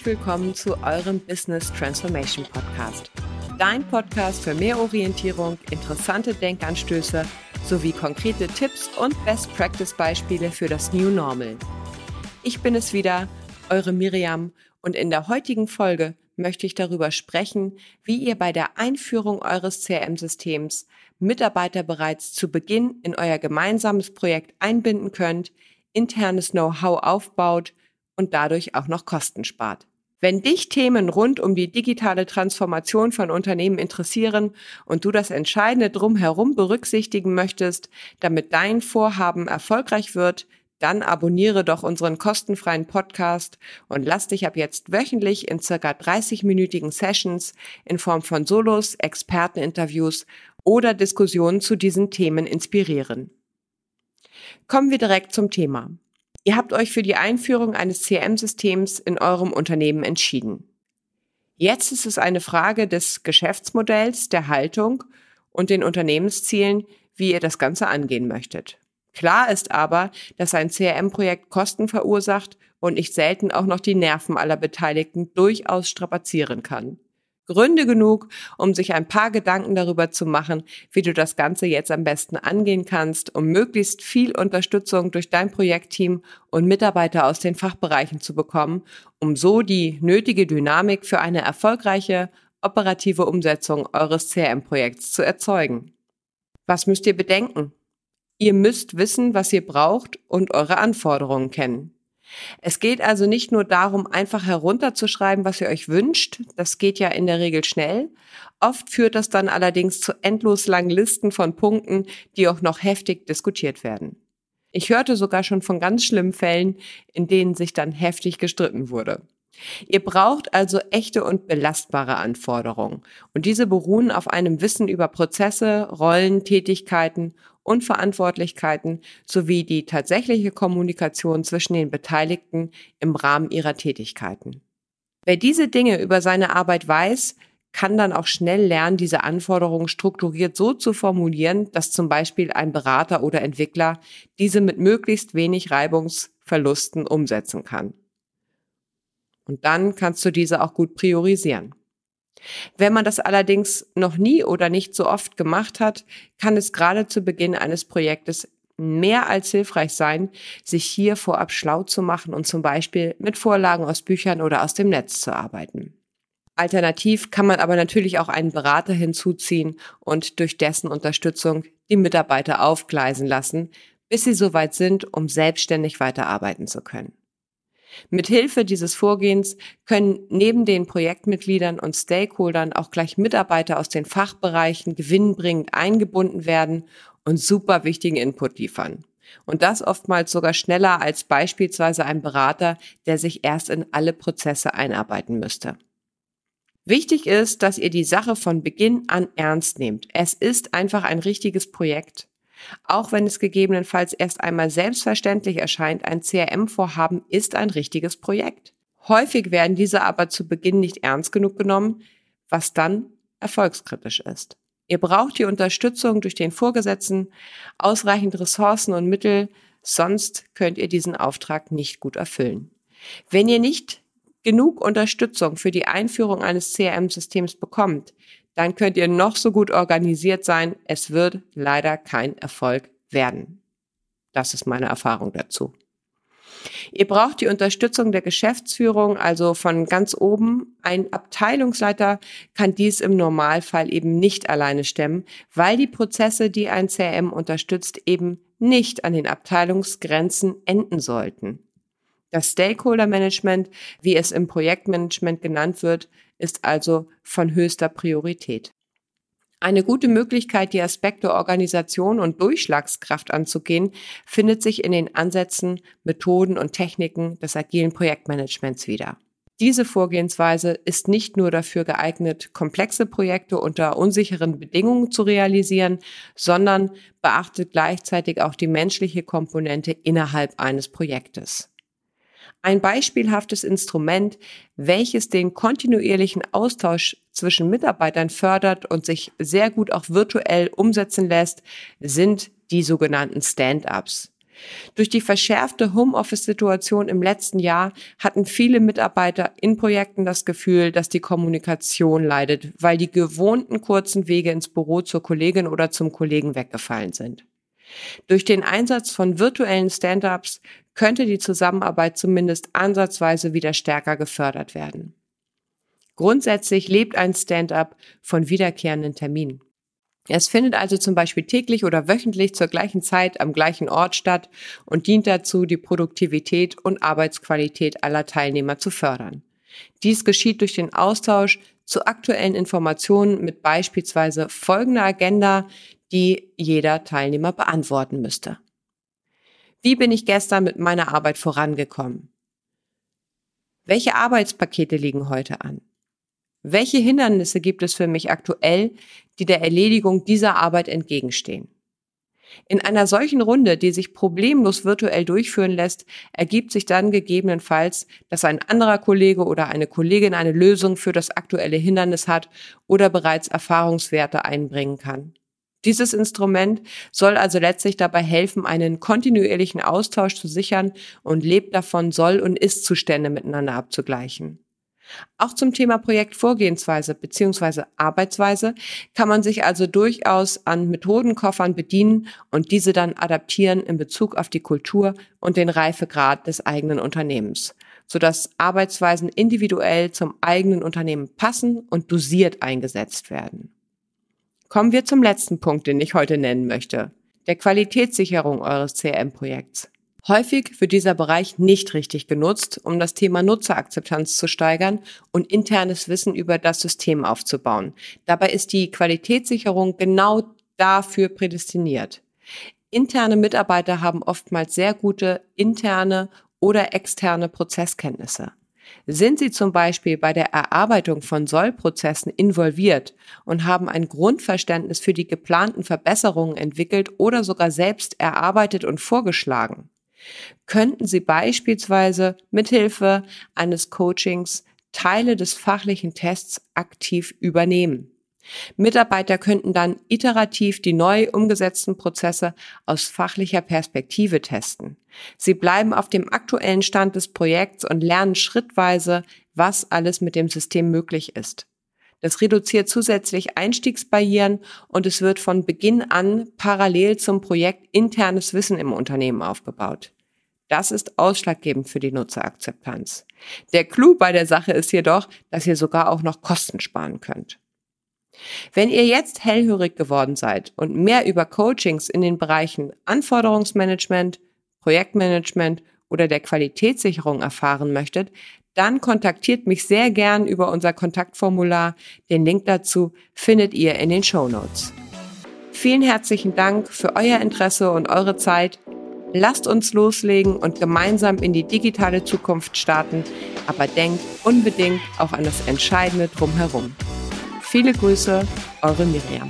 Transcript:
Herzlich willkommen zu eurem Business Transformation Podcast. Dein Podcast für mehr Orientierung, interessante Denkanstöße sowie konkrete Tipps und Best Practice Beispiele für das New Normal. Ich bin es wieder, eure Miriam, und in der heutigen Folge möchte ich darüber sprechen, wie ihr bei der Einführung eures CRM-Systems Mitarbeiter bereits zu Beginn in euer gemeinsames Projekt einbinden könnt, internes Know-how aufbaut und dadurch auch noch Kosten spart. Wenn dich Themen rund um die digitale Transformation von Unternehmen interessieren und du das Entscheidende drumherum berücksichtigen möchtest, damit dein Vorhaben erfolgreich wird, dann abonniere doch unseren kostenfreien Podcast und lass dich ab jetzt wöchentlich in circa 30-minütigen Sessions in Form von Solos, Experteninterviews oder Diskussionen zu diesen Themen inspirieren. Kommen wir direkt zum Thema. Ihr habt euch für die Einführung eines CRM-Systems in eurem Unternehmen entschieden. Jetzt ist es eine Frage des Geschäftsmodells, der Haltung und den Unternehmenszielen, wie ihr das Ganze angehen möchtet. Klar ist aber, dass ein CRM-Projekt Kosten verursacht und nicht selten auch noch die Nerven aller Beteiligten durchaus strapazieren kann. Gründe genug, um sich ein paar Gedanken darüber zu machen, wie du das Ganze jetzt am besten angehen kannst, um möglichst viel Unterstützung durch dein Projektteam und Mitarbeiter aus den Fachbereichen zu bekommen, um so die nötige Dynamik für eine erfolgreiche operative Umsetzung eures CRM-Projekts zu erzeugen. Was müsst ihr bedenken? Ihr müsst wissen, was ihr braucht und eure Anforderungen kennen. Es geht also nicht nur darum, einfach herunterzuschreiben, was ihr euch wünscht. Das geht ja in der Regel schnell. Oft führt das dann allerdings zu endlos langen Listen von Punkten, die auch noch heftig diskutiert werden. Ich hörte sogar schon von ganz schlimmen Fällen, in denen sich dann heftig gestritten wurde. Ihr braucht also echte und belastbare Anforderungen. Und diese beruhen auf einem Wissen über Prozesse, Rollen, Tätigkeiten und Verantwortlichkeiten sowie die tatsächliche Kommunikation zwischen den Beteiligten im Rahmen ihrer Tätigkeiten. Wer diese Dinge über seine Arbeit weiß, kann dann auch schnell lernen, diese Anforderungen strukturiert so zu formulieren, dass zum Beispiel ein Berater oder Entwickler diese mit möglichst wenig Reibungsverlusten umsetzen kann. Und dann kannst du diese auch gut priorisieren. Wenn man das allerdings noch nie oder nicht so oft gemacht hat, kann es gerade zu Beginn eines Projektes mehr als hilfreich sein, sich hier vorab schlau zu machen und zum Beispiel mit Vorlagen aus Büchern oder aus dem Netz zu arbeiten. Alternativ kann man aber natürlich auch einen Berater hinzuziehen und durch dessen Unterstützung die Mitarbeiter aufgleisen lassen, bis sie soweit sind, um selbstständig weiterarbeiten zu können. Mithilfe dieses Vorgehens können neben den Projektmitgliedern und Stakeholdern auch gleich Mitarbeiter aus den Fachbereichen gewinnbringend eingebunden werden und super wichtigen Input liefern. Und das oftmals sogar schneller als beispielsweise ein Berater, der sich erst in alle Prozesse einarbeiten müsste. Wichtig ist, dass ihr die Sache von Beginn an ernst nehmt. Es ist einfach ein richtiges Projekt. Auch wenn es gegebenenfalls erst einmal selbstverständlich erscheint, ein CRM-Vorhaben ist ein richtiges Projekt. Häufig werden diese aber zu Beginn nicht ernst genug genommen, was dann erfolgskritisch ist. Ihr braucht die Unterstützung durch den Vorgesetzten, ausreichend Ressourcen und Mittel, sonst könnt ihr diesen Auftrag nicht gut erfüllen. Wenn ihr nicht genug Unterstützung für die Einführung eines CRM-Systems bekommt, dann könnt ihr noch so gut organisiert sein. Es wird leider kein Erfolg werden. Das ist meine Erfahrung dazu. Ihr braucht die Unterstützung der Geschäftsführung, also von ganz oben. Ein Abteilungsleiter kann dies im Normalfall eben nicht alleine stemmen, weil die Prozesse, die ein CRM unterstützt, eben nicht an den Abteilungsgrenzen enden sollten. Das Stakeholder Management, wie es im Projektmanagement genannt wird, ist also von höchster Priorität. Eine gute Möglichkeit, die Aspekte Organisation und Durchschlagskraft anzugehen, findet sich in den Ansätzen, Methoden und Techniken des agilen Projektmanagements wieder. Diese Vorgehensweise ist nicht nur dafür geeignet, komplexe Projekte unter unsicheren Bedingungen zu realisieren, sondern beachtet gleichzeitig auch die menschliche Komponente innerhalb eines Projektes. Ein beispielhaftes Instrument, welches den kontinuierlichen Austausch zwischen Mitarbeitern fördert und sich sehr gut auch virtuell umsetzen lässt, sind die sogenannten Stand-ups. Durch die verschärfte Homeoffice-Situation im letzten Jahr hatten viele Mitarbeiter in Projekten das Gefühl, dass die Kommunikation leidet, weil die gewohnten kurzen Wege ins Büro zur Kollegin oder zum Kollegen weggefallen sind. Durch den Einsatz von virtuellen Stand-ups könnte die Zusammenarbeit zumindest ansatzweise wieder stärker gefördert werden. Grundsätzlich lebt ein Stand-up von wiederkehrenden Terminen. Es findet also zum Beispiel täglich oder wöchentlich zur gleichen Zeit am gleichen Ort statt und dient dazu, die Produktivität und Arbeitsqualität aller Teilnehmer zu fördern. Dies geschieht durch den Austausch zu aktuellen Informationen mit beispielsweise folgender Agenda, die jeder Teilnehmer beantworten müsste. Wie bin ich gestern mit meiner Arbeit vorangekommen? Welche Arbeitspakete liegen heute an? Welche Hindernisse gibt es für mich aktuell, die der Erledigung dieser Arbeit entgegenstehen? In einer solchen Runde, die sich problemlos virtuell durchführen lässt, ergibt sich dann gegebenenfalls, dass ein anderer Kollege oder eine Kollegin eine Lösung für das aktuelle Hindernis hat oder bereits Erfahrungswerte einbringen kann. Dieses Instrument soll also letztlich dabei helfen, einen kontinuierlichen Austausch zu sichern und lebt davon, Soll- und Ist-Zustände miteinander abzugleichen. Auch zum Thema Projektvorgehensweise bzw. Arbeitsweise kann man sich also durchaus an Methodenkoffern bedienen und diese dann adaptieren in Bezug auf die Kultur und den Reifegrad des eigenen Unternehmens, sodass Arbeitsweisen individuell zum eigenen Unternehmen passen und dosiert eingesetzt werden. Kommen wir zum letzten Punkt, den ich heute nennen möchte, der Qualitätssicherung eures CRM-Projekts. Häufig wird dieser Bereich nicht richtig genutzt, um das Thema Nutzerakzeptanz zu steigern und internes Wissen über das System aufzubauen. Dabei ist die Qualitätssicherung genau dafür prädestiniert. Interne Mitarbeiter haben oftmals sehr gute interne oder externe Prozesskenntnisse. Sind Sie zum Beispiel bei der Erarbeitung von Sollprozessen involviert und haben ein Grundverständnis für die geplanten Verbesserungen entwickelt oder sogar selbst erarbeitet und vorgeschlagen? Könnten Sie beispielsweise mithilfe eines Coachings Teile des fachlichen Tests aktiv übernehmen? Mitarbeiter könnten dann iterativ die neu umgesetzten Prozesse aus fachlicher Perspektive testen. Sie bleiben auf dem aktuellen Stand des Projekts und lernen schrittweise, was alles mit dem System möglich ist. Das reduziert zusätzlich Einstiegsbarrieren und es wird von Beginn an parallel zum Projekt internes Wissen im Unternehmen aufgebaut. Das ist ausschlaggebend für die Nutzerakzeptanz. Der Clou bei der Sache ist jedoch, dass ihr sogar auch noch Kosten sparen könnt. Wenn ihr jetzt hellhörig geworden seid und mehr über Coachings in den Bereichen Anforderungsmanagement, Projektmanagement oder der Qualitätssicherung erfahren möchtet, dann kontaktiert mich sehr gern über unser Kontaktformular. Den Link dazu findet ihr in den Show Notes. Vielen herzlichen Dank für euer Interesse und eure Zeit. Lasst uns loslegen und gemeinsam in die digitale Zukunft starten, aber denkt unbedingt auch an das Entscheidende drumherum. Viele Grüße, eure Miriam.